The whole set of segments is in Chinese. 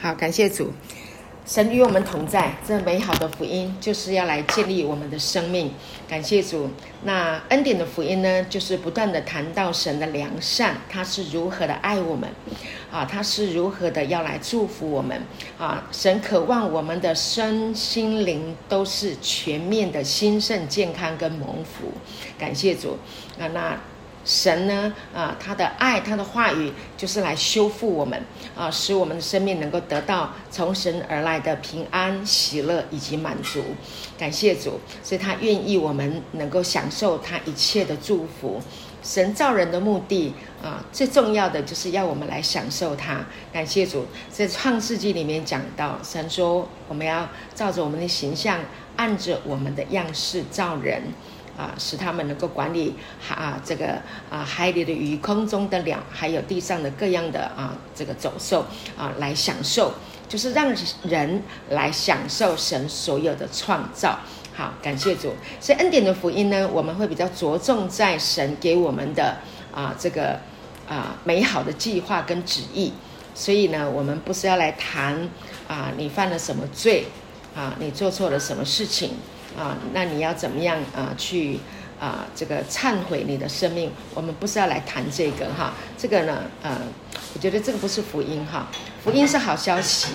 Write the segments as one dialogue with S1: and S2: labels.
S1: 好，感谢主，神与我们同在。这美好的福音就是要来建立我们的生命。感谢主。那恩典的福音呢，就是不断的谈到神的良善，他是如何的爱我们，啊，他是如何的要来祝福我们，啊，神渴望我们的身心灵都是全面的兴盛、健康跟蒙福。感谢主。啊，那。神呢？啊，他的爱，他的话语，就是来修复我们啊，使我们的生命能够得到从神而来的平安、喜乐以及满足。感谢主，所以他愿意我们能够享受他一切的祝福。神造人的目的啊，最重要的就是要我们来享受他。感谢主，在创世纪里面讲到，神说我们要照着我们的形象，按着我们的样式造人。啊，使他们能够管理啊，这个啊海里的鱼、空中的鸟，还有地上的各样的啊这个走兽啊，来享受，就是让人来享受神所有的创造。好，感谢主。所以恩典的福音呢，我们会比较着重在神给我们的啊这个啊美好的计划跟旨意。所以呢，我们不是要来谈啊你犯了什么罪啊，你做错了什么事情。啊，那你要怎么样啊？去啊，这个忏悔你的生命。我们不是要来谈这个哈，这个呢，呃，我觉得这个不是福音哈。福音是好消息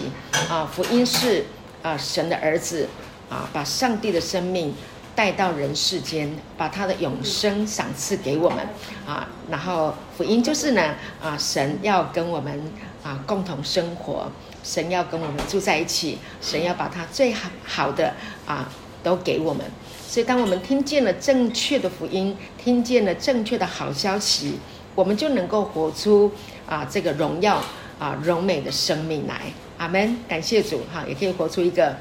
S1: 啊，福音是啊，神的儿子啊，把上帝的生命带到人世间，把他的永生赏赐给我们啊。然后福音就是呢啊，神要跟我们啊共同生活，神要跟我们住在一起，神要把他最好好的啊。都给我们，所以当我们听见了正确的福音，听见了正确的好消息，我们就能够活出啊这个荣耀啊荣美的生命来。阿门，感谢主哈，也可以活出一个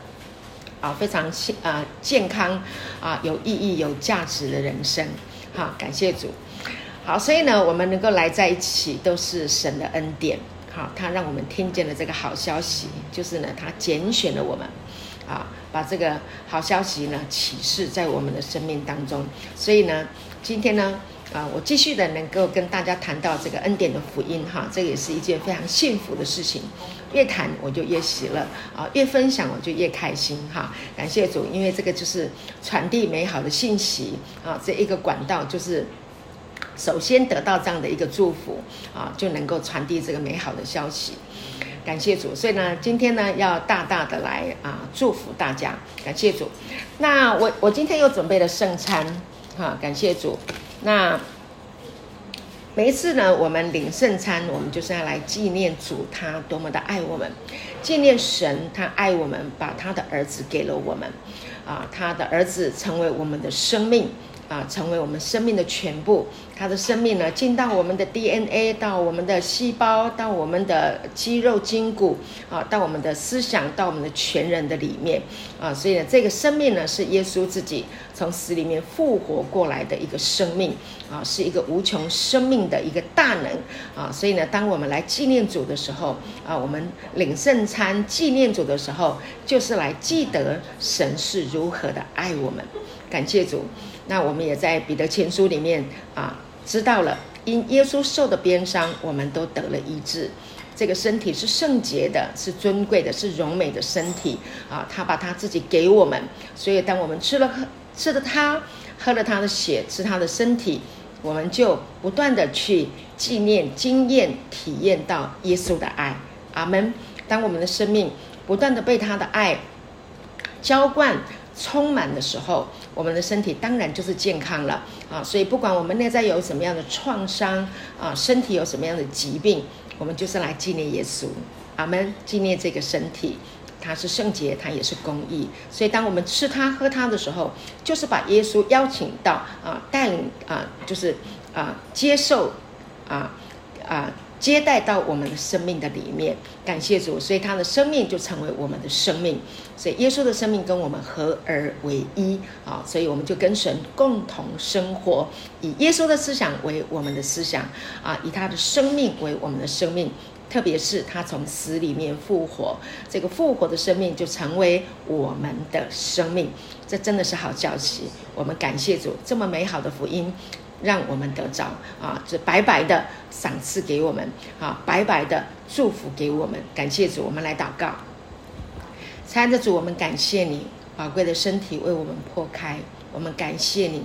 S1: 啊非常健啊健康啊有意义、有价值的人生。好，感谢主。好，所以呢，我们能够来在一起，都是神的恩典。好，他让我们听见了这个好消息，就是呢，他拣选了我们。啊，把这个好消息呢启示在我们的生命当中。所以呢，今天呢，啊，我继续的能够跟大家谈到这个恩典的福音哈，这也是一件非常幸福的事情。越谈我就越喜乐啊，越分享我就越开心哈。感谢主，因为这个就是传递美好的信息啊，这一个管道就是首先得到这样的一个祝福啊，就能够传递这个美好的消息。感谢主，所以呢，今天呢要大大的来啊祝福大家，感谢主。那我我今天又准备了圣餐，哈，感谢主。那每一次呢，我们领圣餐，我们就是要来纪念主他多么的爱我们，纪念神他爱我们，把他的儿子给了我们，啊，他的儿子成为我们的生命。啊，成为我们生命的全部。他的生命呢，进到我们的 DNA，到我们的细胞，到我们的肌肉筋骨，啊，到我们的思想，到我们的全人的里面。啊，所以呢，这个生命呢，是耶稣自己从死里面复活过来的一个生命。啊，是一个无穷生命的一个大能。啊，所以呢，当我们来纪念主的时候，啊，我们领圣餐纪念主的时候，就是来记得神是如何的爱我们。感谢主。那我们也在彼得前书里面啊，知道了，因耶稣受的鞭伤，我们都得了医治。这个身体是圣洁的，是尊贵的，是荣美的身体啊。他把他自己给我们，所以当我们吃了喝吃了他，喝了他的血，吃他的身体，我们就不断的去纪念、经验、体验到耶稣的爱。阿门。当我们的生命不断的被他的爱浇灌。充满的时候，我们的身体当然就是健康了啊！所以不管我们内在有什么样的创伤啊，身体有什么样的疾病，我们就是来纪念耶稣，阿门！纪念这个身体，它是圣洁，它也是公义。所以当我们吃它、喝它的时候，就是把耶稣邀请到啊，带领啊，就是啊，接受啊啊。接待到我们的生命的里面，感谢主，所以他的生命就成为我们的生命，所以耶稣的生命跟我们合而为一。啊，所以我们就跟神共同生活，以耶稣的思想为我们的思想。啊，以他的生命为我们的生命，特别是他从死里面复活，这个复活的生命就成为我们的生命，这真的是好消息，我们感谢主，这么美好的福音。让我们得着啊，这白白的赏赐给我们啊，白白的祝福给我们。感谢主，我们来祷告。亲爱的主，我们感谢你宝贵的身体为我们破开，我们感谢你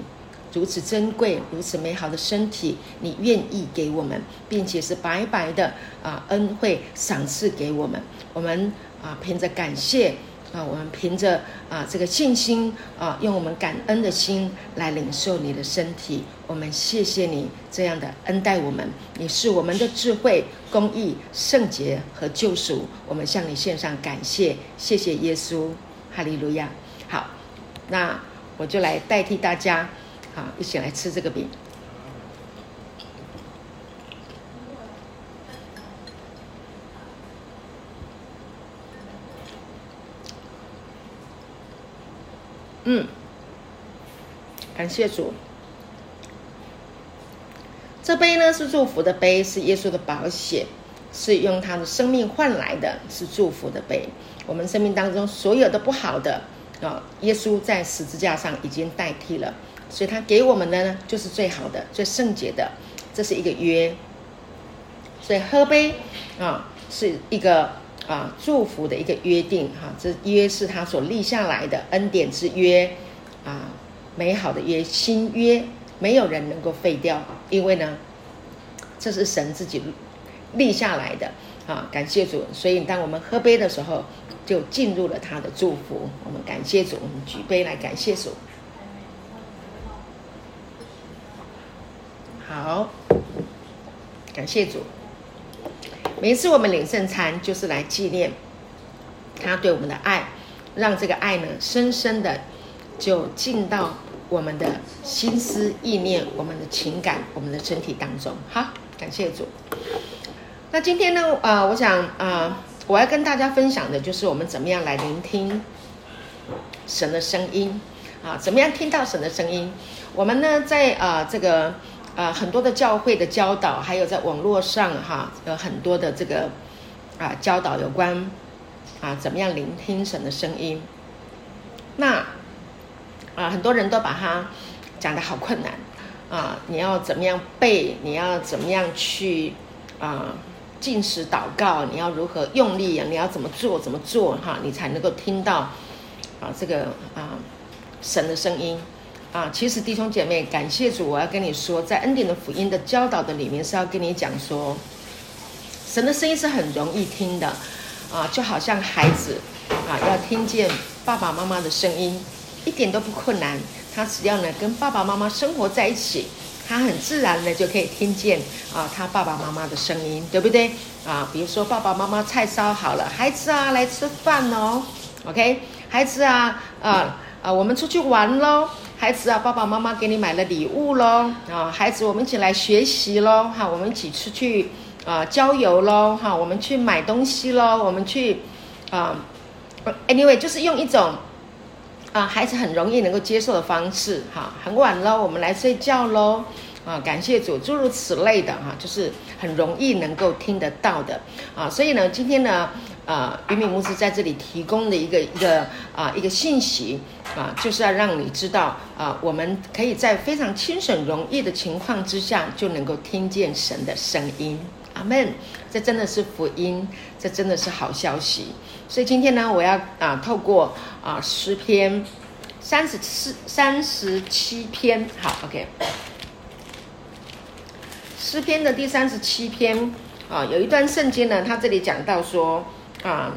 S1: 如此珍贵、如此美好的身体，你愿意给我们，并且是白白的啊恩惠赏赐给我们。我们啊凭着感谢。啊，我们凭着啊这个信心啊，用我们感恩的心来领受你的身体。我们谢谢你这样的恩待我们，你是我们的智慧、公义、圣洁和救赎。我们向你献上感谢，谢谢耶稣，哈利路亚。好，那我就来代替大家，啊，一起来吃这个饼。嗯，感谢主。这杯呢是祝福的杯，是耶稣的宝血，是用他的生命换来的，是祝福的杯。我们生命当中所有的不好的啊，耶稣在十字架上已经代替了，所以他给我们的呢就是最好的、最圣洁的。这是一个约，所以喝杯啊是一个。啊，祝福的一个约定哈，这约是他所立下来的恩典之约啊，美好的约，新约，没有人能够废掉，因为呢，这是神自己立下来的啊，感谢主。所以当我们喝杯的时候，就进入了他的祝福。我们感谢主，我们举杯来感谢主。好，感谢主。每一次我们领圣餐，就是来纪念他对我们的爱，让这个爱呢，深深的就进到我们的心思意念、我们的情感、我们的身体当中。好，感谢主。那今天呢，呃，我想，呃，我要跟大家分享的就是我们怎么样来聆听神的声音啊，怎么样听到神的声音？我们呢，在呃这个。啊，很多的教会的教导，还有在网络上哈，有很多的这个啊教导有关啊怎么样聆听神的声音。那啊，很多人都把它讲得好困难啊，你要怎么样背？你要怎么样去啊进食祷告？你要如何用力啊？你要怎么做？怎么做哈？你才能够听到啊这个啊神的声音。啊，其实弟兄姐妹，感谢主，我要跟你说，在恩典的福音的教导的里面是要跟你讲说，神的声音是很容易听的，啊，就好像孩子啊要听见爸爸妈妈的声音，一点都不困难。他只要呢跟爸爸妈妈生活在一起，他很自然的就可以听见啊他爸爸妈妈的声音，对不对？啊，比如说爸爸妈妈菜烧好了，孩子啊来吃饭哦，OK，孩子啊啊啊我们出去玩喽。孩子啊，爸爸妈妈给你买了礼物喽啊！孩子，我们一起来学习喽哈！我们一起出去啊郊游喽哈！我们去买东西喽！我们去啊，anyway，就是用一种啊孩子很容易能够接受的方式哈。很晚了，我们来睡觉喽啊！感谢主，诸如此类的哈，就是很容易能够听得到的啊。所以呢，今天呢。啊，于敏牧师在这里提供的一个一个啊一个信息啊，就是要让你知道啊，我们可以在非常轻省容易的情况之下，就能够听见神的声音。阿门！这真的是福音，这真的是好消息。所以今天呢，我要啊透过啊诗篇三十四三十七篇，好，OK，诗篇的第三十七篇啊，有一段圣经呢，他这里讲到说。啊，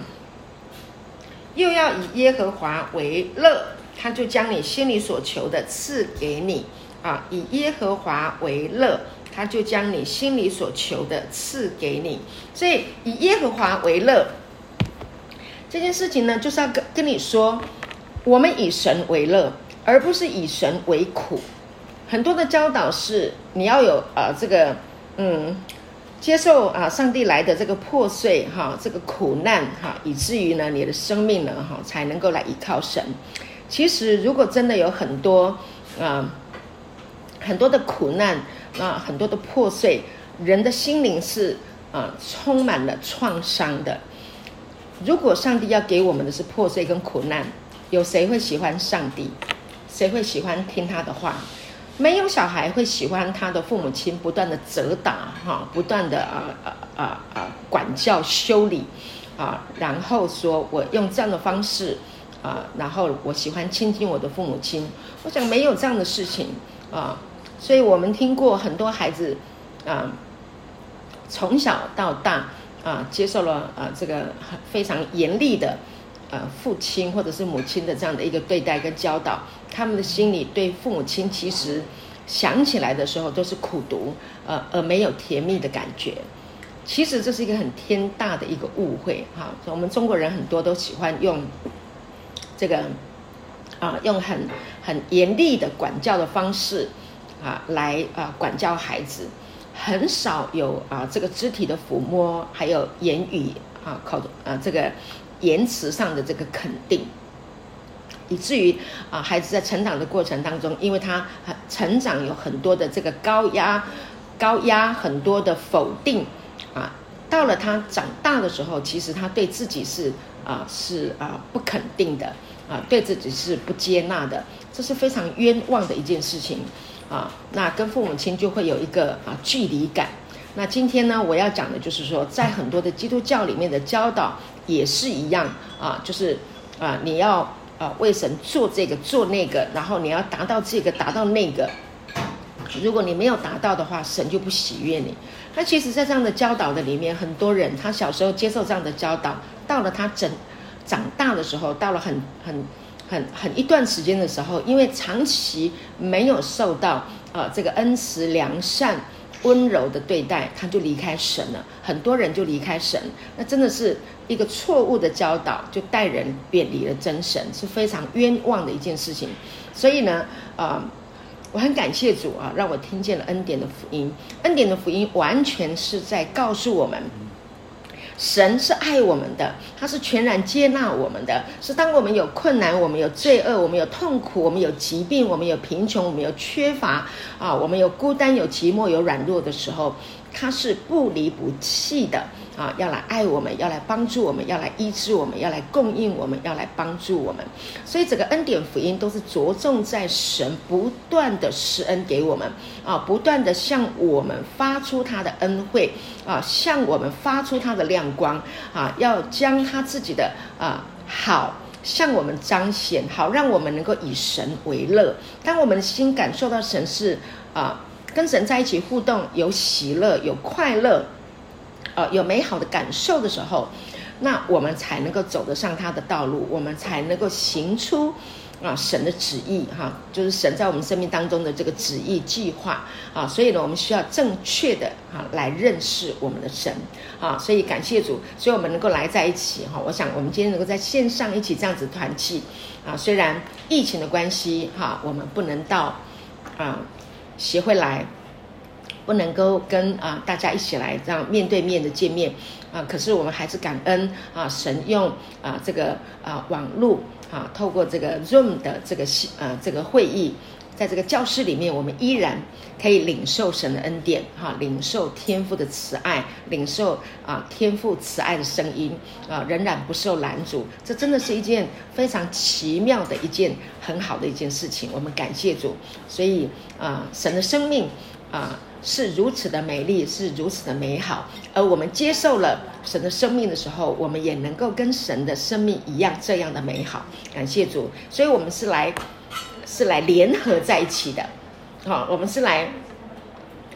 S1: 又要以耶和华为乐，他就将你心里所求的赐给你。啊，以耶和华为乐，他就将你心里所求的赐给你。所以以耶和华为乐这件事情呢，就是要跟跟你说，我们以神为乐，而不是以神为苦。很多的教导是你要有呃，这个嗯。接受啊，上帝来的这个破碎哈，这个苦难哈，以至于呢，你的生命呢哈，才能够来依靠神。其实，如果真的有很多啊，很多的苦难啊，很多的破碎，人的心灵是啊，充满了创伤的。如果上帝要给我们的是破碎跟苦难，有谁会喜欢上帝？谁会喜欢听他的话？没有小孩会喜欢他的父母亲不断的责打哈，不断的啊啊啊啊管教修理啊，然后说我用这样的方式啊，然后我喜欢亲近我的父母亲。我想没有这样的事情啊，所以我们听过很多孩子啊，从小到大啊，接受了啊这个非常严厉的。呃，父亲或者是母亲的这样的一个对待跟教导，他们的心里对父母亲其实想起来的时候都是苦读，呃，而没有甜蜜的感觉。其实这是一个很天大的一个误会哈。我们中国人很多都喜欢用这个啊，用很很严厉的管教的方式啊来啊管教孩子，很少有啊这个肢体的抚摸，还有言语啊口啊这个。言辞上的这个肯定，以至于啊，孩子在成长的过程当中，因为他成长有很多的这个高压、高压很多的否定啊，到了他长大的时候，其实他对自己是啊是啊不肯定的啊，对自己是不接纳的，这是非常冤枉的一件事情啊。那跟父母亲就会有一个啊距离感。那今天呢，我要讲的就是说，在很多的基督教里面的教导也是一样啊，就是啊，你要啊为神做这个做那个，然后你要达到这个达到那个。如果你没有达到的话，神就不喜悦你。那其实，在这样的教导的里面，很多人他小时候接受这样的教导，到了他整长大的时候，到了很很很很一段时间的时候，因为长期没有受到啊这个恩慈良善。温柔的对待，他就离开神了。很多人就离开神，那真的是一个错误的教导，就带人远离了真神，是非常冤枉的一件事情。所以呢，啊、我很感谢主啊，让我听见了恩典的福音。恩典的福音完全是在告诉我们。神是爱我们的，他是全然接纳我们的，是当我们有困难，我们有罪恶，我们有痛苦，我们有疾病，我们有贫穷，我们有缺乏啊，我们有孤单，有寂寞，有软弱的时候，他是不离不弃的。啊，要来爱我们，要来帮助我们，要来医治我们，要来供应我们，要来帮助我们。所以，整个恩典福音都是着重在神不断的施恩给我们啊，不断的向我们发出他的恩惠啊，向我们发出他的亮光啊，要将他自己的啊好向我们彰显，好让我们能够以神为乐。当我们的心感受到神是啊跟神在一起互动，有喜乐，有快乐。呃，有美好的感受的时候，那我们才能够走得上他的道路，我们才能够行出啊神的旨意哈，就是神在我们生命当中的这个旨意计划啊。所以呢，我们需要正确的啊来认识我们的神啊。所以感谢主，所以我们能够来在一起哈。我想我们今天能够在线上一起这样子团契啊，虽然疫情的关系哈，我们不能到啊协会来。不能够跟啊大家一起来这样面对面的见面啊，可是我们还是感恩啊，神用啊这个啊网络啊，透过这个 Zoom 的这个呃这个会议，在这个教室里面，我们依然可以领受神的恩典哈，领受天父的慈爱，领受啊天父慈爱的声音啊，仍然不受拦阻，这真的是一件非常奇妙的一件很好的一件事情。我们感谢主，所以啊神的生命啊。是如此的美丽，是如此的美好。而我们接受了神的生命的时候，我们也能够跟神的生命一样这样的美好。感谢主，所以我们是来是来联合在一起的。好，我们是来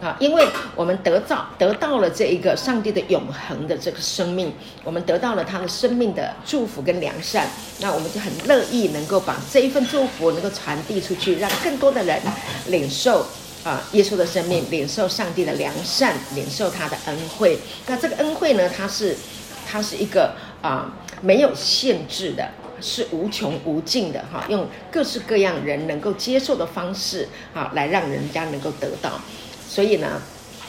S1: 啊，因为我们得到得到了这一个上帝的永恒的这个生命，我们得到了他的生命的祝福跟良善，那我们就很乐意能够把这一份祝福能够传递出去，让更多的人领受。啊，耶稣的生命，领受上帝的良善，领受他的恩惠。那这个恩惠呢，它是，它是一个啊没有限制的，是无穷无尽的哈。用各式各样人能够接受的方式啊，来让人家能够得到。所以呢，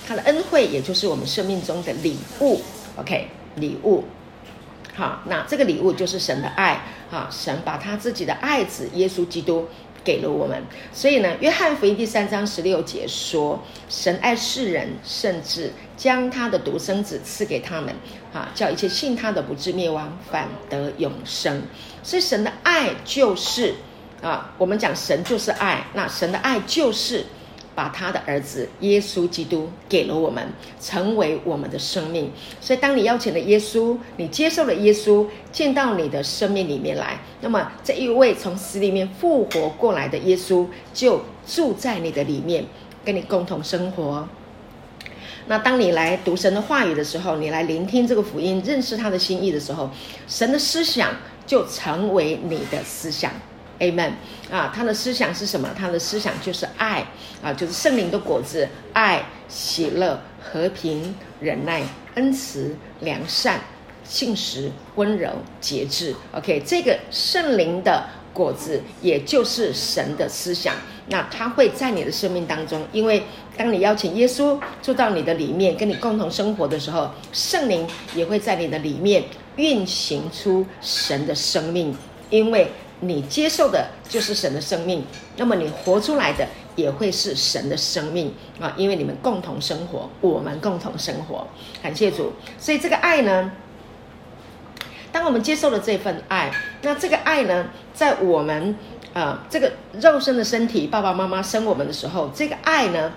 S1: 他的恩惠也就是我们生命中的礼物。OK，礼物。好，那这个礼物就是神的爱啊，神把他自己的爱子耶稣基督。给了我们，所以呢，约翰福音第三章十六节说：“神爱世人，甚至将他的独生子赐给他们，啊，叫一切信他的不至灭亡，反得永生。”所以神的爱就是啊，我们讲神就是爱，那神的爱就是把他的儿子耶稣基督给了我们，成为我们的生命。所以，当你邀请了耶稣，你接受了耶稣进到你的生命里面来，那么这一位从死里面复活过来的耶稣就住在你的里面，跟你共同生活。那当你来读神的话语的时候，你来聆听这个福音，认识他的心意的时候，神的思想就成为你的思想。Amen 啊，他的思想是什么？他的思想就是爱啊，就是圣灵的果子：爱、喜乐、和平、忍耐、恩慈、良善、信实、温柔、节制。OK，这个圣灵的果子，也就是神的思想。那他会在你的生命当中，因为当你邀请耶稣住到你的里面，跟你共同生活的时候，圣灵也会在你的里面运行出神的生命，因为。你接受的就是神的生命，那么你活出来的也会是神的生命啊！因为你们共同生活，我们共同生活，感谢主。所以这个爱呢，当我们接受了这份爱，那这个爱呢，在我们呃这个肉身的身体，爸爸妈妈生我们的时候，这个爱呢，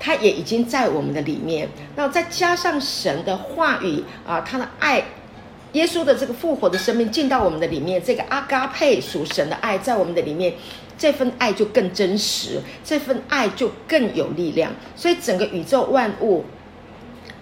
S1: 它也已经在我们的里面。那再加上神的话语啊，他的爱。耶稣的这个复活的生命进到我们的里面，这个阿嘎佩属神的爱在我们的里面，这份爱就更真实，这份爱就更有力量。所以整个宇宙万物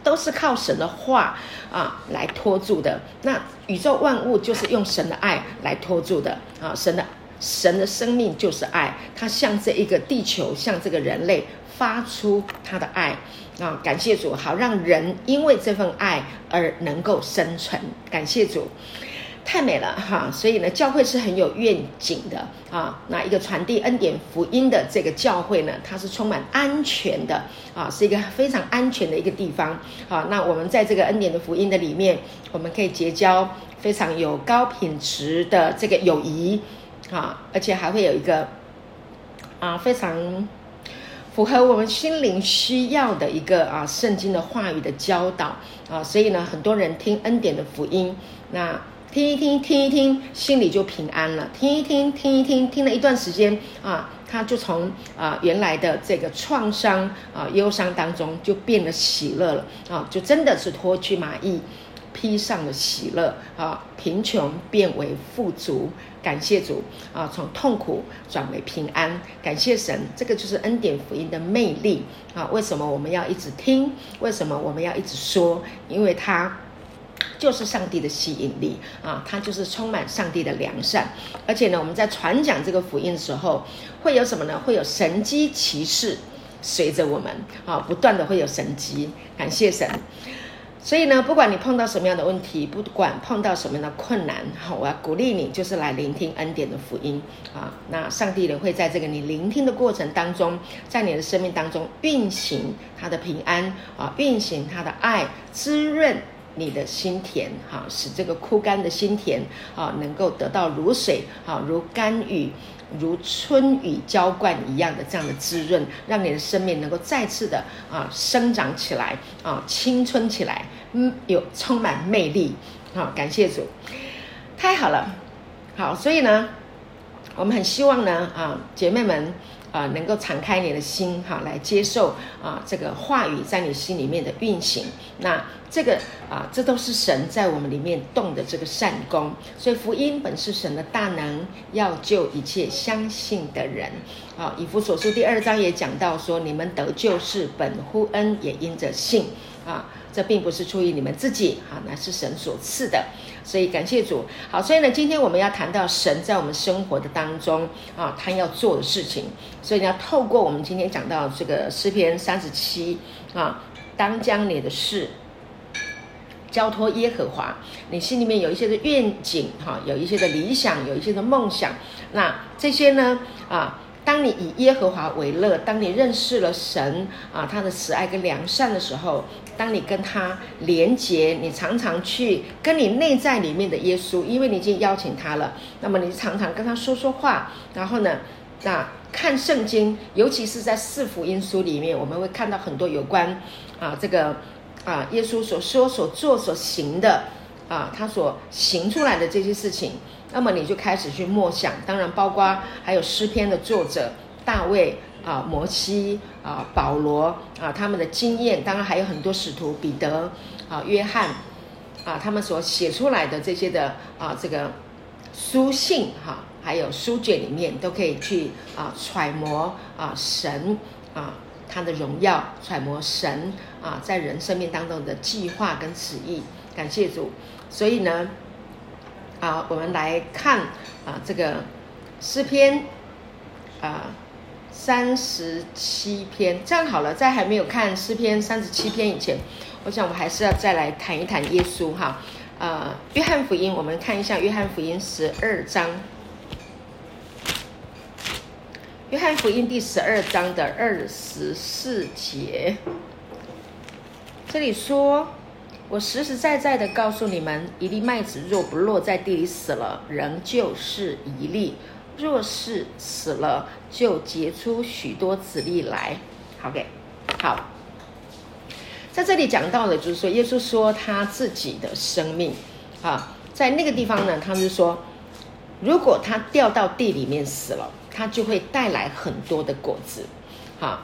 S1: 都是靠神的话啊来托住的。那宇宙万物就是用神的爱来托住的啊！神的神的生命就是爱，它向这一个地球，向这个人类发出他的爱。啊，感谢主，好让人因为这份爱而能够生存。感谢主，太美了哈！所以呢，教会是很有愿景的啊。那一个传递恩典福音的这个教会呢，它是充满安全的啊，是一个非常安全的一个地方啊。那我们在这个恩典的福音的里面，我们可以结交非常有高品质的这个友谊啊，而且还会有一个啊非常。符合我们心灵需要的一个啊，圣经的话语的教导啊，所以呢，很多人听恩典的福音，那听一听，听一听，心里就平安了。听一听，听一听，听了一段时间啊，他就从啊原来的这个创伤啊忧伤当中就变得喜乐了啊，就真的是脱去麻衣，披上了喜乐啊，贫穷变为富足。感谢主啊，从痛苦转为平安。感谢神，这个就是恩典福音的魅力啊！为什么我们要一直听？为什么我们要一直说？因为它就是上帝的吸引力啊！它就是充满上帝的良善。而且呢，我们在传讲这个福音的时候，会有什么呢？会有神迹奇事随着我们啊，不断的会有神迹。感谢神。所以呢，不管你碰到什么样的问题，不管碰到什么样的困难，好，我要鼓励你，就是来聆听恩典的福音啊。那上帝呢，会在这个你聆听的过程当中，在你的生命当中运行他的平安啊，运行他的爱，滋润你的心田，哈，使这个枯干的心田啊，能够得到如水，啊，如甘雨。如春雨浇灌一样的这样的滋润，让你的生命能够再次的啊生长起来啊，青春起来，嗯，有充满魅力，好，感谢主，太好了，好，所以呢，我们很希望呢啊，姐妹们。啊，能够敞开你的心，哈，来接受啊这个话语在你心里面的运行。那这个啊，这都是神在我们里面动的这个善工。所以福音本是神的大能，要救一切相信的人。啊，以弗所书第二章也讲到说，你们得救是本乎恩，也因着信。啊。这并不是出于你们自己，哈，乃是神所赐的，所以感谢主。好，所以呢，今天我们要谈到神在我们生活的当中啊，他要做的事情。所以你要透过我们今天讲到这个诗篇三十七啊，当将你的事交托耶和华，你心里面有一些的愿景，哈，有一些的理想，有一些的梦想，那这些呢，啊。当你以耶和华为乐，当你认识了神啊，他的慈爱跟良善的时候，当你跟他连结，你常常去跟你内在里面的耶稣，因为你已经邀请他了，那么你常常跟他说说话，然后呢，那看圣经，尤其是在四福音书里面，我们会看到很多有关啊这个啊耶稣所说、所做、所行的啊，他所行出来的这些事情。那么你就开始去默想，当然包括还有诗篇的作者大卫啊，摩西啊，保罗啊，他们的经验，当然还有很多使徒彼得啊，约翰啊，他们所写出来的这些的啊，这个书信哈、还有书卷里面都可以去啊揣摩啊神啊他的荣耀，揣摩神啊在人生命当中的计划跟旨意。感谢主，所以呢，啊，我们来看啊这个诗篇啊。三十七篇，这样好了，在还没有看诗篇三十七篇以前，我想我们还是要再来谈一谈耶稣哈。呃，约翰福音，我们看一下约翰福音十二章。约翰福音第十二章的二十四节，这里说：“我实实在在的告诉你们，一粒麦子若不落在地里死了，仍旧是一粒。”若是死了，就结出许多子粒来。好给，好，在这里讲到的，就是说，耶稣说他自己的生命啊，在那个地方呢，他是说，如果他掉到地里面死了，他就会带来很多的果子。好，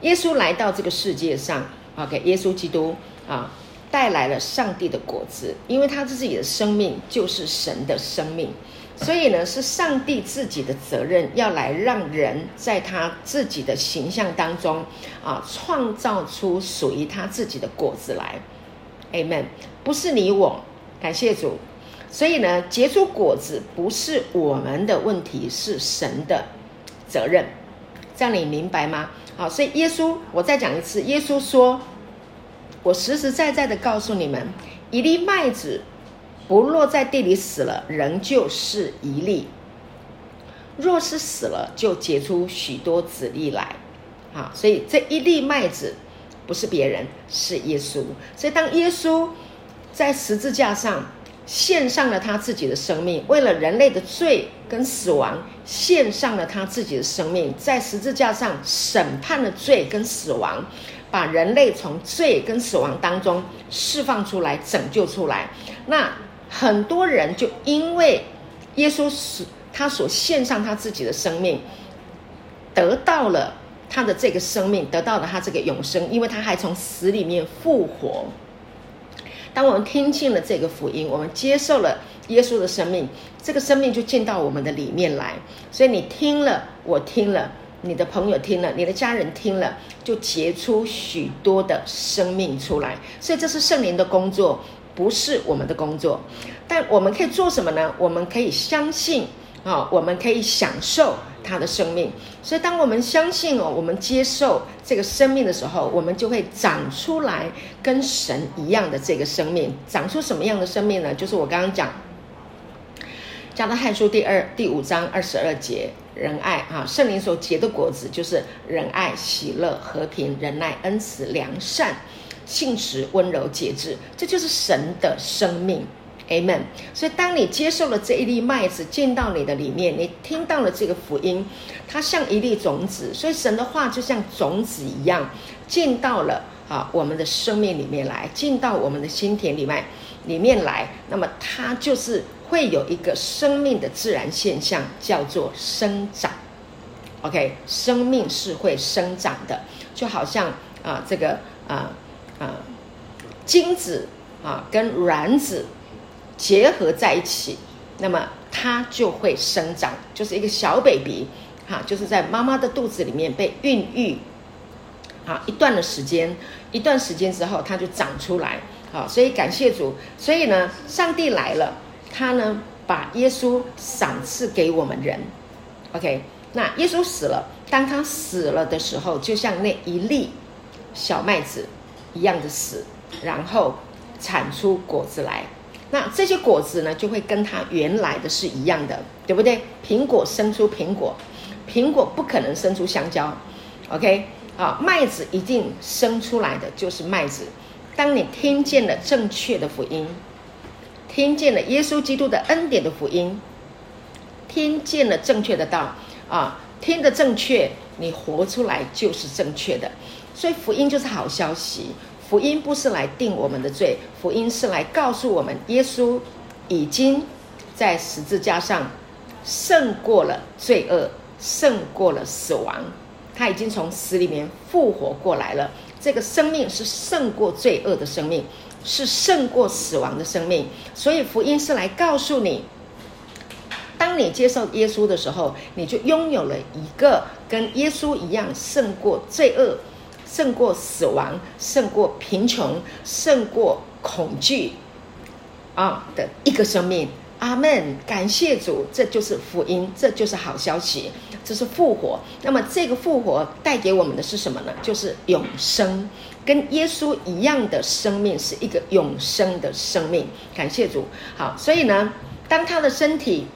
S1: 耶稣来到这个世界上，OK，耶稣基督啊，带来了上帝的果子，因为他自己的生命就是神的生命。所以呢，是上帝自己的责任，要来让人在他自己的形象当中啊，创造出属于他自己的果子来。Amen。不是你我，感谢主。所以呢，结出果子不是我们的问题，是神的责任。这样你明白吗？好，所以耶稣，我再讲一次，耶稣说：“我实实在在的告诉你们，一粒麦子。”不落在地里死了，仍旧是一粒；若是死了，就结出许多子粒来。啊，所以这一粒麦子不是别人，是耶稣。所以当耶稣在十字架上献上了他自己的生命，为了人类的罪跟死亡，献上了他自己的生命，在十字架上审判了罪跟死亡，把人类从罪跟死亡当中释放出来，拯救出来。那很多人就因为耶稣是他所献上他自己的生命，得到了他的这个生命，得到了他这个永生，因为他还从死里面复活。当我们听进了这个福音，我们接受了耶稣的生命，这个生命就进到我们的里面来。所以你听了，我听了，你的朋友听了，你的家人听了，就结出许多的生命出来。所以这是圣灵的工作。不是我们的工作，但我们可以做什么呢？我们可以相信啊，我们可以享受他的生命。所以，当我们相信哦，我们接受这个生命的时候，我们就会长出来跟神一样的这个生命。长出什么样的生命呢？就是我刚刚讲，加拉太书第二第五章二十二节，仁爱啊，圣灵所结的果子就是仁爱、喜乐、和平、仁耐、恩慈、良善。信实、温柔、节制，这就是神的生命，Amen。所以，当你接受了这一粒麦子进到你的里面，你听到了这个福音，它像一粒种子，所以神的话就像种子一样进到了啊我们的生命里面来，进到我们的心田里面里面来。那么，它就是会有一个生命的自然现象，叫做生长。OK，生命是会生长的，就好像啊这个啊。啊，精子啊跟卵子结合在一起，那么它就会生长，就是一个小 baby，哈，就是在妈妈的肚子里面被孕育，啊，一段的时间，一段时间之后，它就长出来，好，所以感谢主，所以呢，上帝来了，他呢把耶稣赏赐给我们人，OK，那耶稣死了，当他死了的时候，就像那一粒小麦子。一样的死，然后产出果子来。那这些果子呢，就会跟它原来的是一样的，对不对？苹果生出苹果，苹果不可能生出香蕉。OK，啊，麦子一定生出来的就是麦子。当你听见了正确的福音，听见了耶稣基督的恩典的福音，听见了正确的道。啊，听得正确，你活出来就是正确的。所以福音就是好消息，福音不是来定我们的罪，福音是来告诉我们，耶稣已经在十字架上胜过了罪恶，胜过了死亡，他已经从死里面复活过来了。这个生命是胜过罪恶的生命，是胜过死亡的生命。所以福音是来告诉你，当你接受耶稣的时候，你就拥有了一个跟耶稣一样胜过罪恶、胜过死亡、胜过贫穷、胜过恐惧啊的一个生命。阿门！感谢主，这就是福音，这就是好消息，这是复活。那么这个复活带给我们的是什么呢？就是永生，跟耶稣一样的生命，是一个永生的生命。感谢主。好，所以呢，当他的身体，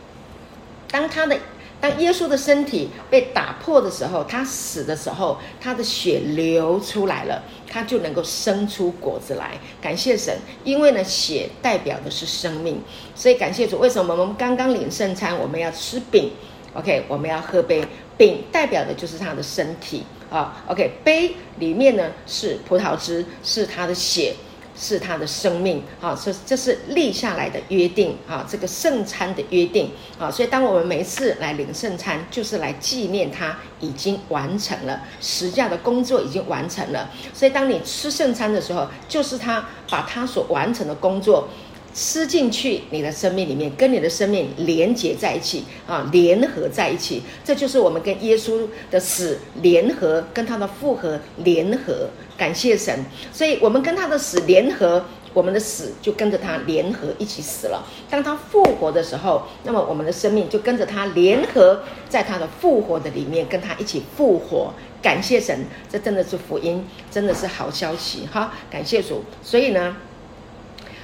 S1: 当他的。当耶稣的身体被打破的时候，他死的时候，他的血流出来了，他就能够生出果子来。感谢神，因为呢，血代表的是生命，所以感谢主。为什么我们刚刚领圣餐，我们要吃饼？OK，我们要喝杯饼，代表的就是他的身体啊。OK，杯里面呢是葡萄汁，是他的血。是他的生命，啊，这这是立下来的约定，啊，这个圣餐的约定，啊，所以当我们每一次来领圣餐，就是来纪念他已经完成了十架的工作，已经完成了。所以当你吃圣餐的时候，就是他把他所完成的工作。吃进去，你的生命里面跟你的生命连接在一起啊，联合在一起，这就是我们跟耶稣的死联合，跟他的复活联合。感谢神，所以我们跟他的死联合，我们的死就跟着他联合一起死了。当他复活的时候，那么我们的生命就跟着他联合，在他的复活的里面跟他一起复活。感谢神，这真的是福音，真的是好消息哈！感谢主。所以呢，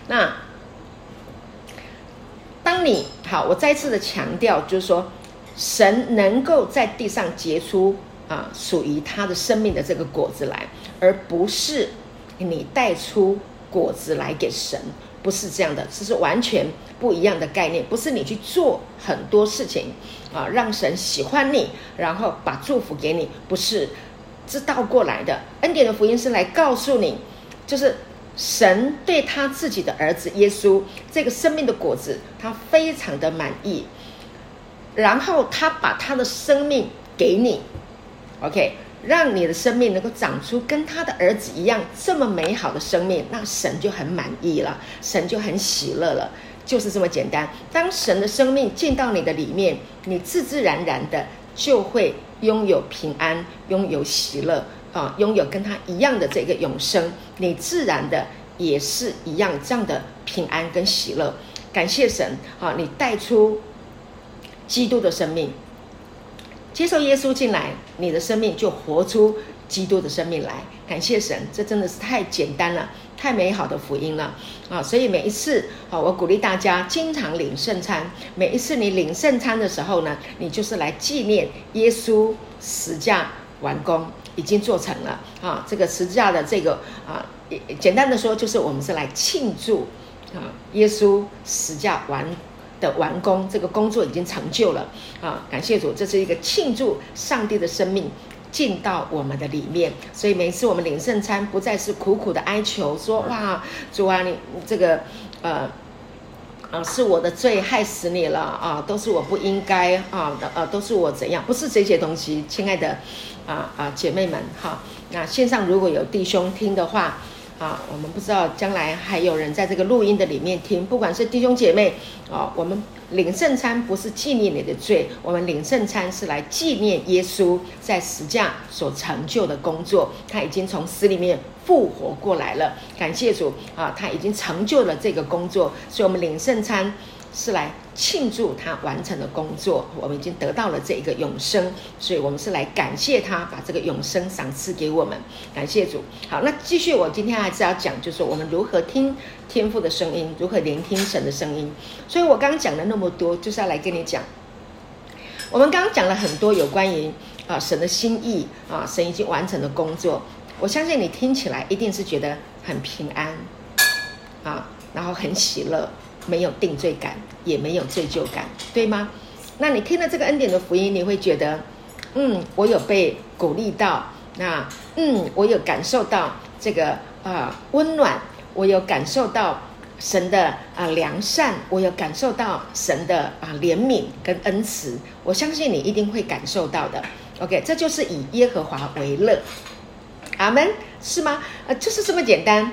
S1: 那。当你好，我再次的强调，就是说，神能够在地上结出啊属于他的生命的这个果子来，而不是你带出果子来给神，不是这样的，这是完全不一样的概念。不是你去做很多事情啊，让神喜欢你，然后把祝福给你，不是，是倒过来的。恩典的福音是来告诉你，就是。神对他自己的儿子耶稣这个生命的果子，他非常的满意，然后他把他的生命给你，OK，让你的生命能够长出跟他的儿子一样这么美好的生命，那神就很满意了，神就很喜乐了，就是这么简单。当神的生命进到你的里面，你自自然然的就会拥有平安，拥有喜乐。啊，拥有跟他一样的这个永生，你自然的也是一样这样的平安跟喜乐。感谢神，啊，你带出基督的生命，接受耶稣进来，你的生命就活出基督的生命来。感谢神，这真的是太简单了，太美好的福音了啊！所以每一次啊，我鼓励大家经常领圣餐。每一次你领圣餐的时候呢，你就是来纪念耶稣十架完工。已经做成了啊！这个十字架的这个啊，简单的说，就是我们是来庆祝啊，耶稣十字架完的完工，这个工作已经成就了啊！感谢主，这是一个庆祝上帝的生命进到我们的里面。所以每次我们领圣餐，不再是苦苦的哀求，说哇，主啊，你这个呃。啊，是我的罪害死你了啊！都是我不应该啊的，呃，都是我怎样？不是这些东西，亲爱的啊啊姐妹们哈。那线上如果有弟兄听的话。啊，我们不知道将来还有人在这个录音的里面听，不管是弟兄姐妹，啊，我们领圣餐不是纪念你的罪，我们领圣餐是来纪念耶稣在十架所成就的工作，他已经从死里面复活过来了，感谢主啊，他已经成就了这个工作，所以我们领圣餐。是来庆祝他完成的工作，我们已经得到了这一个永生，所以我们是来感谢他把这个永生赏赐给我们，感谢主。好，那继续，我今天还是要讲，就是我们如何听天父的声音，如何聆听神的声音。所以我刚刚讲了那么多，就是要来跟你讲，我们刚刚讲了很多有关于啊神的心意啊，神已经完成的工作，我相信你听起来一定是觉得很平安啊，然后很喜乐。没有定罪感，也没有罪疚感，对吗？那你听了这个恩典的福音，你会觉得，嗯，我有被鼓励到，那，嗯，我有感受到这个啊、呃、温暖，我有感受到神的啊、良善，我有感受到神的啊、呃、怜悯跟恩慈，我相信你一定会感受到的。OK，这就是以耶和华为乐。阿门，是吗？呃，就是这么简单。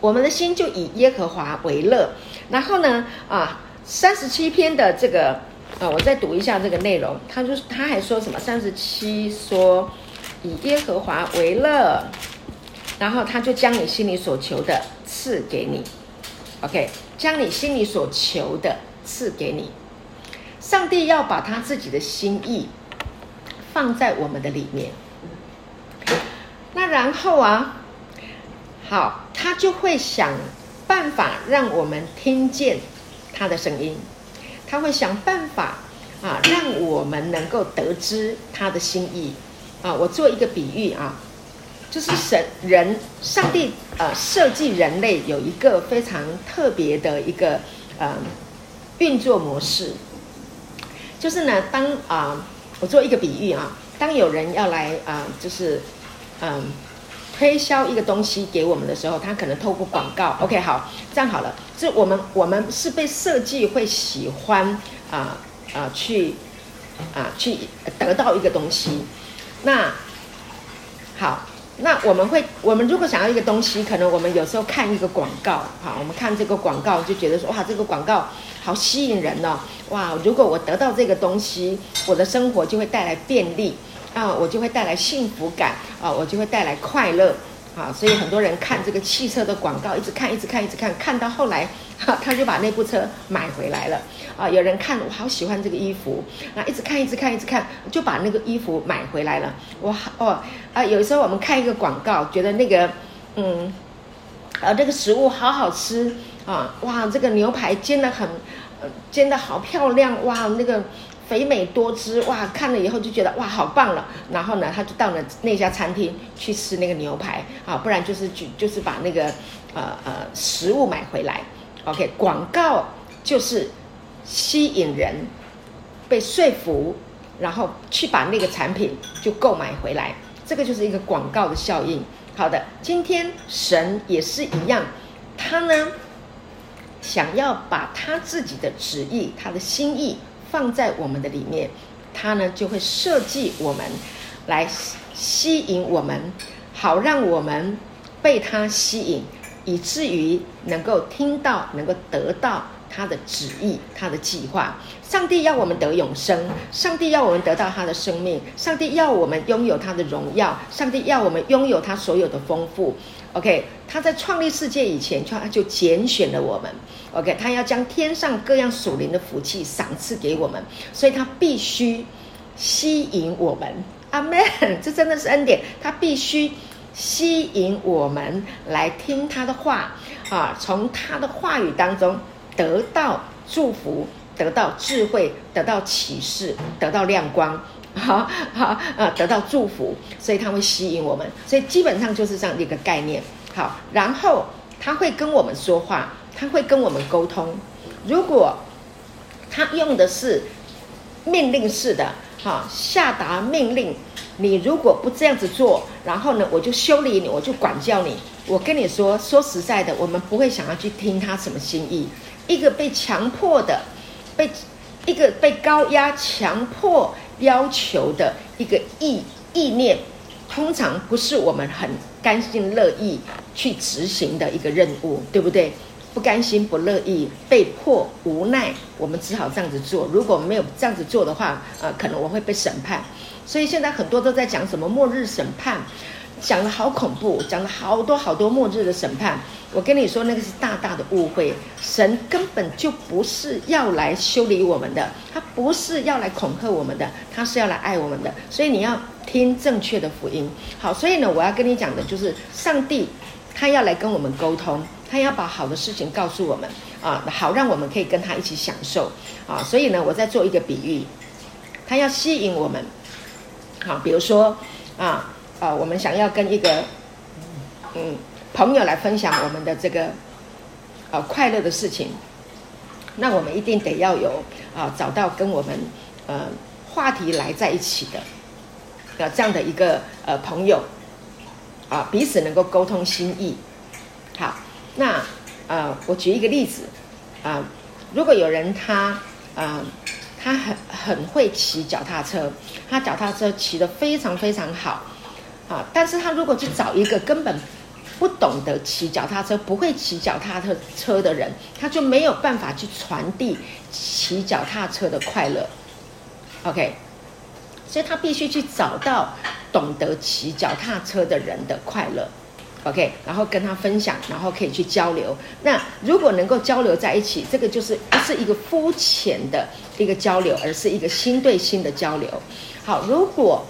S1: 我们的心就以耶和华为乐。然后呢，啊，三十七篇的这个，啊，我再读一下这个内容。他就是他还说什么？三十七说以耶和华为乐，然后他就将你心里所求的赐给你。OK，将你心里所求的赐给你。上帝要把他自己的心意放在我们的里面。那然后啊，好，他就会想办法让我们听见他的声音，他会想办法啊，让我们能够得知他的心意啊。我做一个比喻啊，就是神人上帝呃设计人类有一个非常特别的一个呃运作模式，就是呢，当啊我做一个比喻啊，当有人要来啊，就是。嗯，推销一个东西给我们的时候，他可能透过广告。OK，好，这样好了，这我们我们是被设计会喜欢啊啊、去啊去得到一个东西。那好，那我们会，我们如果想要一个东西，可能我们有时候看一个广告，好，我们看这个广告就觉得说，哇，这个广告好吸引人哦，哇，如果我得到这个东西，我的生活就会带来便利。啊，我就会带来幸福感啊，我就会带来快乐啊，所以很多人看这个汽车的广告，一直看，一直看，一直看，看到后来，哈，他就把那部车买回来了啊。有人看，我好喜欢这个衣服，啊，一直看，一直看，一直看，就把那个衣服买回来了。哇哦啊，有时候我们看一个广告，觉得那个嗯，啊，这个食物好好吃啊，哇，这个牛排煎得很，煎得好漂亮，哇，那个。肥美多汁哇！看了以后就觉得哇，好棒了。然后呢，他就到了那家餐厅去吃那个牛排啊，不然就是就就是把那个呃呃食物买回来。OK，广告就是吸引人被说服，然后去把那个产品就购买回来。这个就是一个广告的效应。好的，今天神也是一样，他呢想要把他自己的旨意、他的心意。放在我们的里面，他呢就会设计我们，来吸引我们，好让我们被他吸引，以至于能够听到，能够得到他的旨意，他的计划。上帝要我们得永生，上帝要我们得到他的生命，上帝要我们拥有他的荣耀，上帝要我们拥有他所有的丰富。OK，他在创立世界以前，他就拣选了我们。OK，他要将天上各样属灵的福气赏赐给我们，所以他必须吸引我们。阿门，这真的是恩典。他必须吸引我们来听他的话啊，从他的话语当中得到祝福，得到智慧，得到启示，得到亮光。好好啊，得到祝福，所以他会吸引我们，所以基本上就是这样的一个概念。好，然后他会跟我们说话，他会跟我们沟通。如果他用的是命令式的，哈，下达命令，你如果不这样子做，然后呢，我就修理你，我就管教你。我跟你说，说实在的，我们不会想要去听他什么心意。一个被强迫的，被一个被高压强迫。要求的一个意意念，通常不是我们很甘心乐意去执行的一个任务，对不对？不甘心、不乐意、被迫、无奈，我们只好这样子做。如果没有这样子做的话，呃，可能我会被审判。所以现在很多都在讲什么末日审判。讲的好恐怖，讲了好多好多末日的审判。我跟你说，那个是大大的误会。神根本就不是要来修理我们的，他不是要来恐吓我们的，他是要来爱我们的。所以你要听正确的福音。好，所以呢，我要跟你讲的就是，上帝他要来跟我们沟通，他要把好的事情告诉我们啊，好让我们可以跟他一起享受啊。所以呢，我在做一个比喻，他要吸引我们。好，比如说啊。啊、我们想要跟一个嗯朋友来分享我们的这个呃快乐的事情，那我们一定得要有啊、找到跟我们呃话题来在一起的啊这样的一个呃朋友啊、彼此能够沟通心意。好，那呃我举一个例子啊、如果有人他啊、他很很会骑脚踏车，他脚踏车骑得非常非常好，啊，但是他如果去找一个根本不懂得骑脚踏车、不会骑脚踏车车的人，他就没有办法去传递骑脚踏车的快乐。OK，所以他必须去找到懂得骑脚踏车的人的快乐。OK，然后跟他分享，然后可以去交流。那如果能够交流在一起，这个就是不是一个肤浅的一个交流，而是一个心对心的交流。好，如果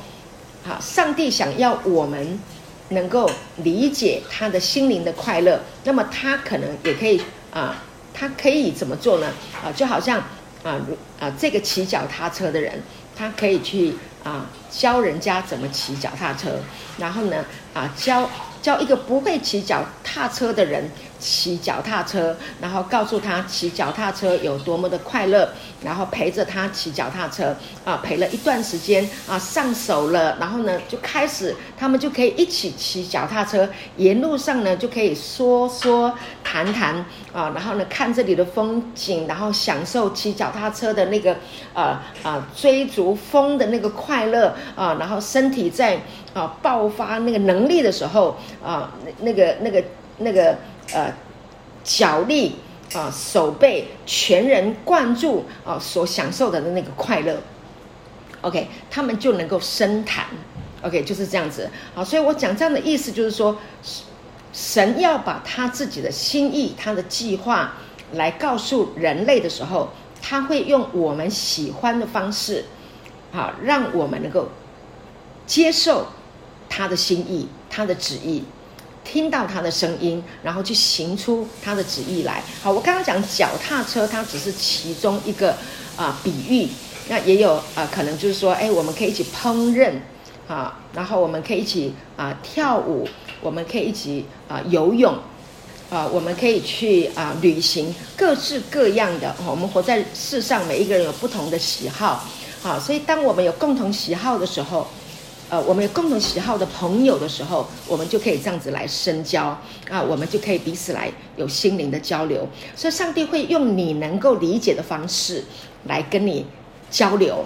S1: 好，上帝想要我们能够理解他的心灵的快乐，那么他可能也可以啊，他可以怎么做呢？啊，就好像啊，啊，这个骑脚踏车的人，他可以去啊教人家怎么骑脚踏车，然后呢啊教。教一个不会骑脚踏车的人骑脚踏车，然后告诉他骑脚踏车有多么的快乐，然后陪着他骑脚踏车啊，陪了一段时间啊，上手了，然后呢就开始他们就可以一起骑脚踏车，沿路上呢就可以说说谈谈啊，然后呢看这里的风景，然后享受骑脚踏车的那个啊啊追逐风的那个快乐啊，然后身体在。啊，爆发那个能力的时候啊，那个那个那个呃，脚力啊，手背全人贯注啊，所享受的那个快乐，OK，他们就能够深谈，OK，就是这样子。好，所以我讲这样的意思就是说，神要把他自己的心意、他的计划来告诉人类的时候，他会用我们喜欢的方式，好，让我们能够接受。他的心意，他的旨意，听到他的声音，然后去行出他的旨意来。好，我刚刚讲脚踏车，它只是其中一个啊、比喻。那也有啊、可能就是说，哎，我们可以一起烹饪啊，然后我们可以一起啊、跳舞，我们可以一起啊、游泳啊，我们可以去啊、旅行，各式各样的。我们活在世上，每一个人有不同的喜好。好，所以当我们有共同喜好的时候。呃，我们有共同喜好的朋友的时候，我们就可以这样子来深交啊，我们就可以彼此来有心灵的交流。所以，上帝会用你能够理解的方式来跟你交流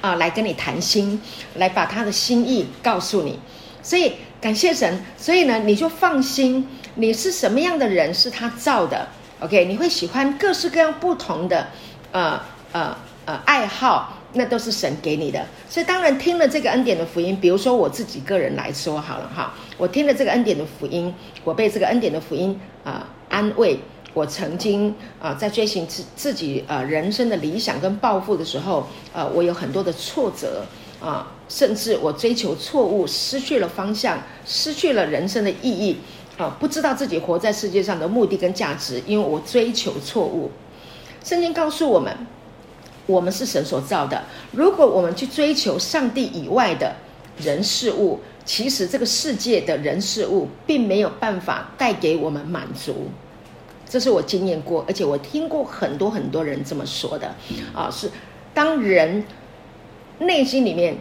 S1: 啊，来跟你谈心，来把他的心意告诉你。所以，感谢神。所以呢，你就放心，你是什么样的人是他造的。OK，你会喜欢各式各样不同的呃呃呃爱好。那都是神给你的，所以当然听了这个恩典的福音，比如说我自己个人来说好了哈，我听了这个恩典的福音，我被这个恩典的福音啊、安慰。我曾经啊、在追寻自自己啊、呃、人生的理想跟抱负的时候，啊、呃，我有很多的挫折啊、甚至我追求错误，失去了方向，失去了人生的意义啊、不知道自己活在世界上的目的跟价值，因为我追求错误。圣经告诉我们。我们是神所造的。如果我们去追求上帝以外的人事物，其实这个世界的人事物并没有办法带给我们满足。这是我经验过，而且我听过很多很多人这么说的。啊，是当人内心里面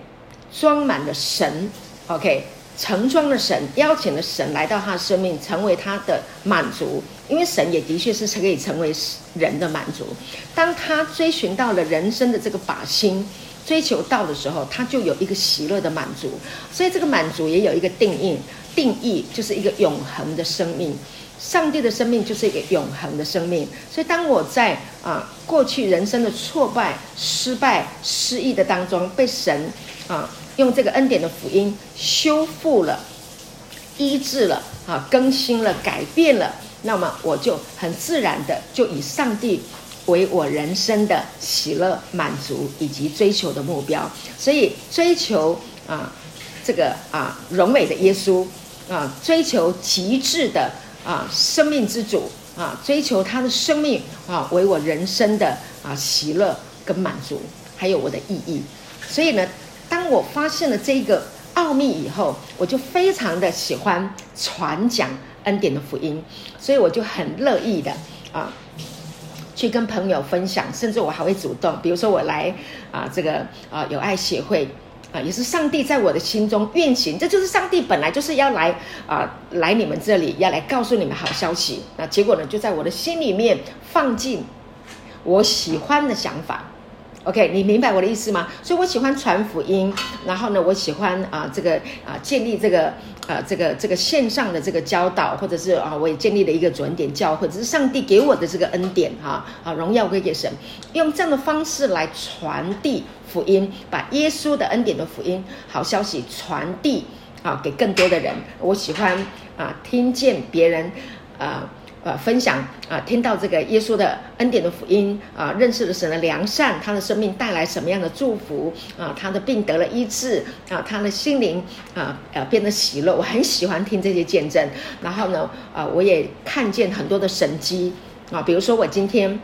S1: 装满了神，OK。盛装的神，邀请了神来到他的生命，成为他的满足。因为神也的确是可以成为人的满足。当他追寻到了人生的这个靶心，追求到的时候，他就有一个喜乐的满足。所以这个满足也有一个定义，定义就是一个永恒的生命。上帝的生命就是一个永恒的生命。所以当我在啊过去人生的挫败、失败、失意的当中，被神啊。用这个恩典的福音修复了、医治了、啊更新了、改变了，那么我就很自然的就以上帝为我人生的喜乐、满足以及追求的目标。所以追求啊这个啊荣美的耶稣啊，追求极致的啊生命之主啊，追求他的生命啊为我人生的啊喜乐跟满足，还有我的意义。所以呢。当我发现了这个奥秘以后，我就非常的喜欢传讲恩典的福音，所以我就很乐意的啊，去跟朋友分享，甚至我还会主动，比如说我来啊这个啊友爱协会啊，也是上帝在我的心中运行，这就是上帝本来就是要来啊来你们这里，要来告诉你们好消息。那结果呢，就在我的心里面放进我喜欢的想法。OK，你明白我的意思吗？所以我喜欢传福音，然后呢，我喜欢啊、这个啊、建立这个啊、这个这个线上的这个教导，或者是啊我也建立了一个准点教会，这是上帝给我的这个恩典哈啊荣耀归给神，用这样的方式来传递福音，把耶稣的恩典的福音好消息传递啊给更多的人。我喜欢啊听见别人啊。呃，分享啊，听到这个耶稣的恩典的福音啊，认识了神的良善，他的生命带来什么样的祝福啊？他的病得了医治啊，他的心灵啊呃变得喜乐。我很喜欢听这些见证，然后呢啊，我也看见很多的神迹啊，比如说我今天。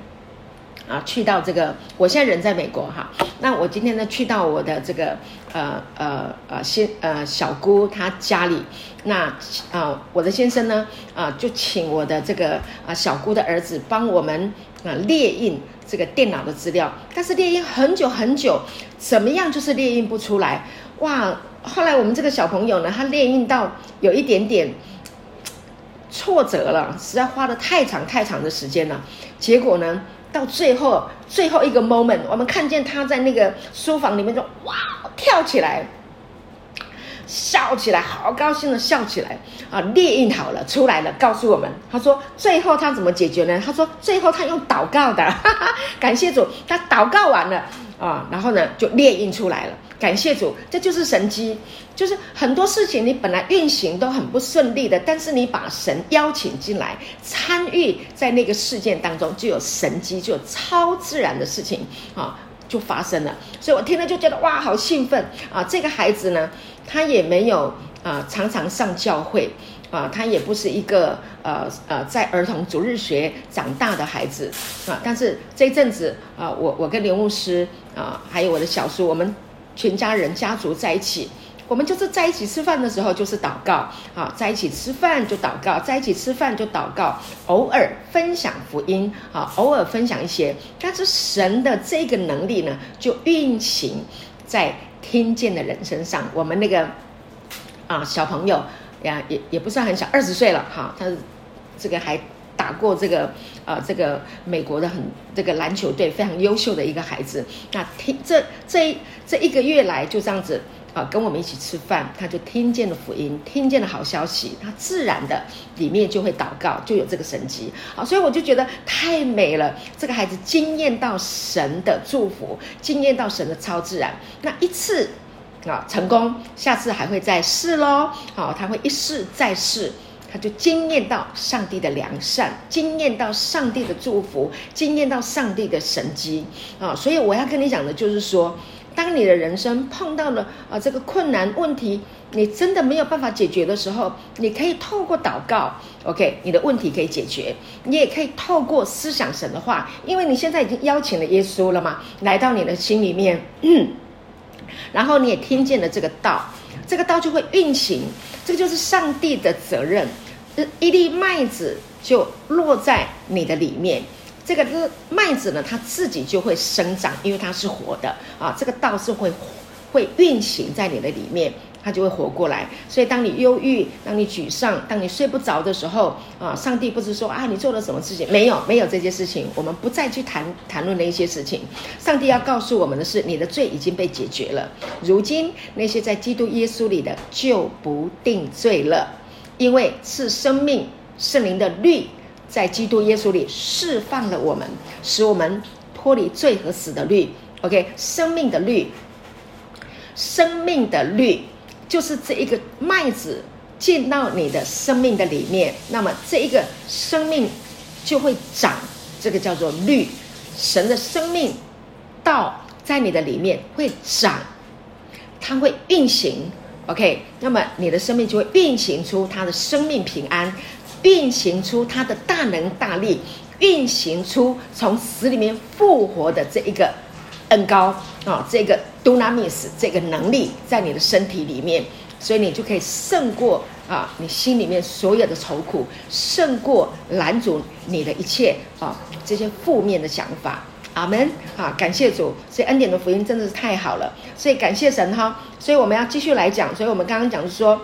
S1: 啊，去到这个，我现在人在美国哈。那我今天呢，去到我的这个呃呃呃先呃小姑她家里。那啊、我的先生呢啊、就请我的这个啊、小姑的儿子帮我们啊、列印这个电脑的资料。但是列印很久很久，怎么样就是列印不出来。哇！后来我们这个小朋友呢，他列印到有一点点挫折了，实在花了太长太长的时间了。结果呢？到最后最后一个 moment，我们看见他在那个书房里面就哇跳起来，笑起来，好高兴的笑起来啊！列印好了出来了，告诉我们，他说最后他怎么解决呢？他说最后他用祷告的，哈哈，感谢主，他祷告完了啊，然后呢就列印出来了。感谢主，这就是神迹，就是很多事情你本来运行都很不顺利的，但是你把神邀请进来参与在那个事件当中，就有神迹，就有超自然的事情啊，就发生了。所以我听了就觉得哇，好兴奋啊！这个孩子呢，他也没有啊常常上教会啊，他也不是一个呃呃在儿童主日学长大的孩子啊，但是这阵子啊，我我跟刘牧师啊，还有我的小叔，我们。全家人家族在一起，我们就是在一起吃饭的时候就是祷告，啊，在一起吃饭就祷告，在一起吃饭就祷告，偶尔分享福音，啊，偶尔分享一些，但是神的这个能力呢，就运行在听见的人身上。我们那个啊小朋友呀，也也不算很小，二十岁了，哈，他这个还。打过这个，呃，这个美国的很这个篮球队非常优秀的一个孩子，那听这这这一个月来就这样子啊、跟我们一起吃饭，他就听见了福音，听见了好消息，他自然的里面就会祷告，就有这个神迹啊，所以我就觉得太美了，这个孩子惊艳到神的祝福，惊艳到神的超自然，那一次啊成功，下次还会再试喽，好、啊，他会一试再试。他就惊艳到上帝的良善，惊艳到上帝的祝福，惊艳到上帝的神迹啊！所以我要跟你讲的就是说，当你的人生碰到了啊这个困难问题，你真的没有办法解决的时候，你可以透过祷告，OK，你的问题可以解决。你也可以透过思想神的话，因为你现在已经邀请了耶稣了嘛，来到你的心里面，嗯，然后你也听见了这个道，这个道就会运行，这个就是上帝的责任。一粒麦子就落在你的里面，这个麦子呢，它自己就会生长，因为它是活的啊。这个道是会会运行在你的里面，他就会活过来。所以，当你忧郁、当你沮丧、当你睡不着的时候啊，上帝不是说啊，你做了什么事情？没有，没有这些事情，我们不再去谈谈论那些事情。上帝要告诉我们的是，你的罪已经被解决了。如今那些在基督耶稣里的就不定罪了。因为是生命圣灵的律，在基督耶稣里释放了我们，使我们脱离罪和死的律。OK，生命的律，生命的律就是这一个麦子进到你的生命的里面，那么这一个生命就会长，这个叫做律。神的生命道在你的里面会长，它会运行。OK，那么你的生命就会运行出他的生命平安，运行出他的大能大力，运行出从死里面复活的这一个恩高啊、这个 Dunamis 这个能力在你的身体里面，所以你就可以胜过啊，你心里面所有的愁苦，胜过拦阻你的一切啊这些负面的想法。阿门啊！感谢主，所以恩典的福音真的是太好了，所以感谢神哈。所以我们要继续来讲，所以我们刚刚讲说，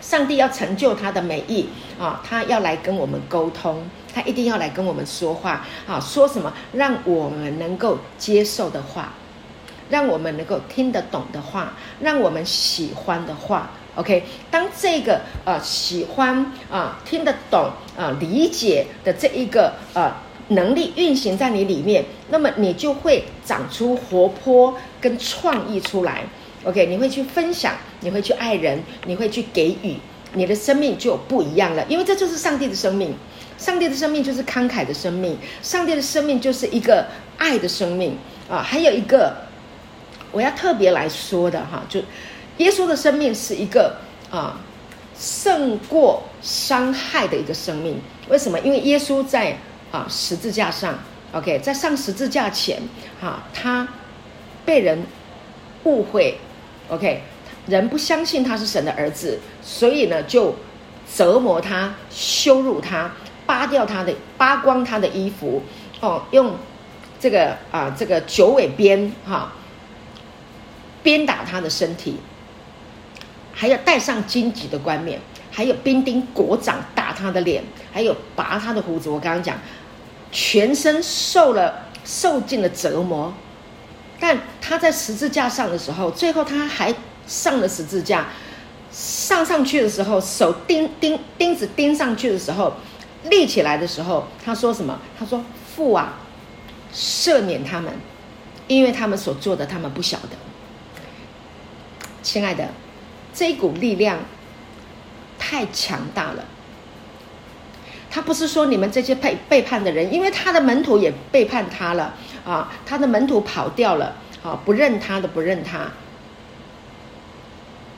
S1: 上帝要成就他的美意啊，他要来跟我们沟通，他一定要来跟我们说话啊，说什么让我们能够接受的话，让我们能够听得懂的话，让我们喜欢的话。OK，当这个呃喜欢啊、听得懂啊、理解的这一个呃能力运行在你里面，那么你就会长出活泼跟创意出来。OK，你会去分享，你会去爱人，你会去给予，你的生命就不一样了。因为这就是上帝的生命，上帝的生命就是慷慨的生命，上帝的生命就是一个爱的生命啊。还有一个我要特别来说的哈，就。耶稣的生命是一个啊，胜过伤害的一个生命。为什么？因为耶稣在啊十字架上，OK，在上十字架前，哈、他被人误会，OK，人不相信他是神的儿子，所以呢，就折磨他、羞辱他、扒掉他的、扒光他的衣服，哦，用这个啊这个九尾鞭哈，鞭打他的身体。还要戴上荆棘的冠冕，还有兵丁裹掌打他的脸，还有拔他的胡子。我刚刚讲，全身受了受尽了折磨，但他在十字架上的时候，最后他还上了十字架，上上去的时候，手钉钉钉子钉上去的时候，立起来的时候，他说什么？他说：“父啊，赦免他们，因为他们所做的，他们不晓得。”亲爱的。这一股力量太强大了。他不是说你们这些背背叛的人，因为他的门徒也背叛他了啊，他的门徒跑掉了啊，不认他的不认他。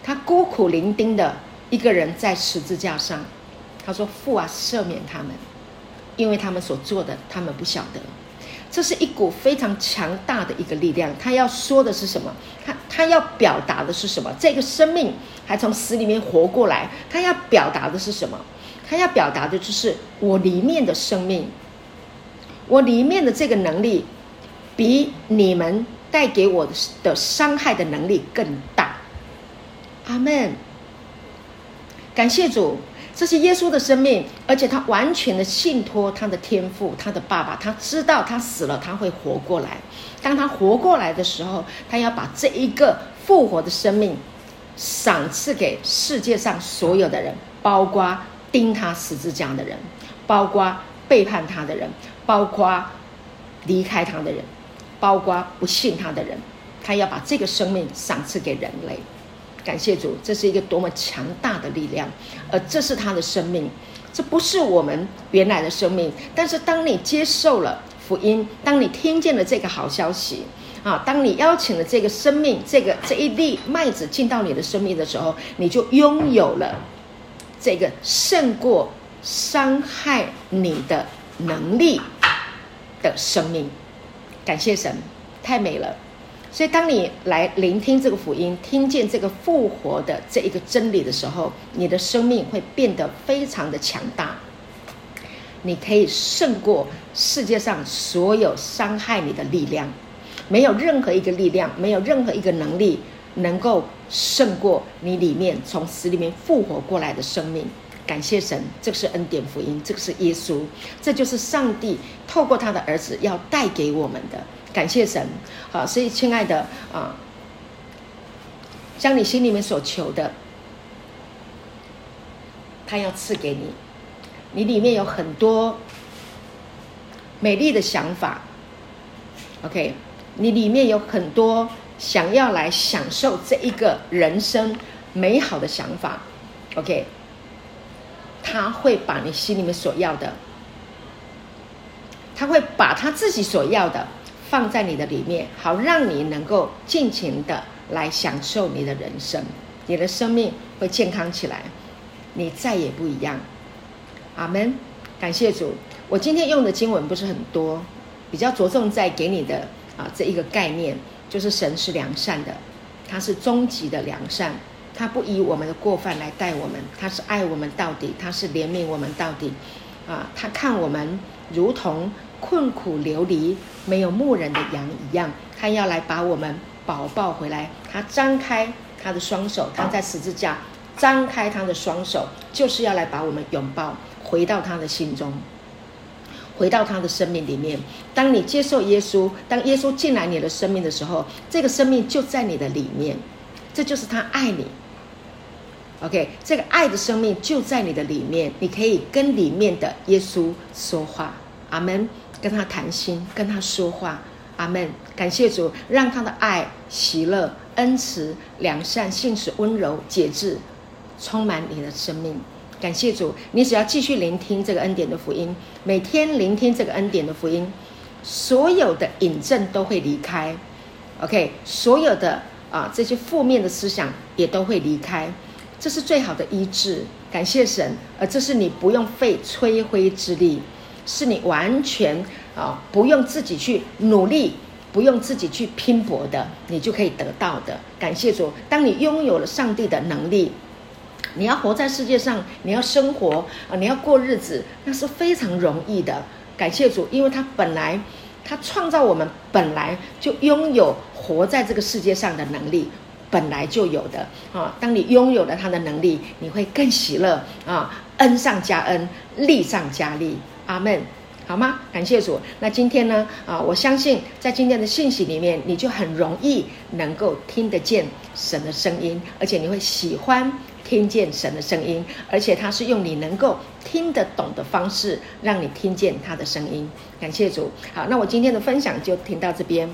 S1: 他孤苦伶仃的一个人在十字架上，他说：“父啊，赦免他们，因为他们所做的，他们不晓得。”这是一股非常强大的一个力量，他要说的是什么？他他要表达的是什么？这个生命还从死里面活过来，他要表达的是什么？他要表达的就是我里面的生命，我里面的这个能力，比你们带给我的的伤害的能力更大。阿门。感谢主。这是耶稣的生命，而且他完全的信托他的天父，他的爸爸。他知道他死了，他会活过来。当他活过来的时候，他要把这一个复活的生命赏赐给世界上所有的人，包括钉他十字架的人，包括背叛他的人，包括离开他的人，包括不信他的人。他要把这个生命赏赐给人类。感谢主，这是一个多么强大的力量，而这是他的生命，这不是我们原来的生命。但是当你接受了福音，当你听见了这个好消息啊，当你邀请了这个生命，这个这一粒麦子进到你的生命的时候，你就拥有了这个胜过伤害你的能力的生命。感谢神，太美了。所以，当你来聆听这个福音，听见这个复活的这一个真理的时候，你的生命会变得非常的强大。你可以胜过世界上所有伤害你的力量，没有任何一个力量，没有任何一个能力能够胜过你里面从死里面复活过来的生命。感谢神，这个是恩典福音，这个是耶稣，这就是上帝透过他的儿子要带给我们的。感谢神，好，所以亲爱的啊，将你心里面所求的，他要赐给你。你里面有很多美丽的想法，OK，你里面有很多想要来享受这一个人生美好的想法，OK，他会把你心里面所要的，他会把他自己所要的。放在你的里面，好让你能够尽情的来享受你的人生，你的生命会健康起来，你再也不一样。阿门，感谢主。我今天用的经文不是很多，比较着重在给你的啊这一个概念，就是神是良善的，他是终极的良善，他不以我们的过犯来待我们，他是爱我们到底，他是怜悯我们到底，啊，他看我们如同。困苦流离、没有牧人的羊一样，他要来把我们保抱回来。他张开他的双手，他在十字架张开他的双手，就是要来把我们拥抱回到他的心中。回到他的生命里面。当你接受耶稣，当耶稣进来你的生命的时候，这个生命就在你的里面，这就是他爱你。OK，这个爱的生命就在你的里面，你可以跟里面的耶稣说话，阿门。跟他谈心，跟他说话，阿门。感谢主，让他的爱、喜乐、恩慈、良善、信实、温柔、节制，充满你的生命。感谢主，你只要继续聆听这个恩典的福音，每天聆听这个恩典的福音，所有的引证都会离开。OK，所有的啊这些负面的思想也都会离开。这是最好的医治，感谢神，而这是你不用费吹灰之力，是你完全啊不用自己去努力，不用自己去拼搏的，你就可以得到的。感谢主，当你拥有了上帝的能力，你要活在世界上，你要生活啊，你要过日子，那是非常容易的。感谢主，因为他本来他创造我们，本来就拥有活在这个世界上的能力。本来就有的啊！当你拥有了他的能力，你会更喜乐啊！恩上加恩，利上加利，阿门，好吗？感谢主。那今天呢？啊，我相信在今天的信息里面，你就很容易能够听得见神的声音，而且你会喜欢听见神的声音，而且他是用你能够听得懂的方式，让你听见他的声音。感谢主。好，那我今天的分享就听到这边。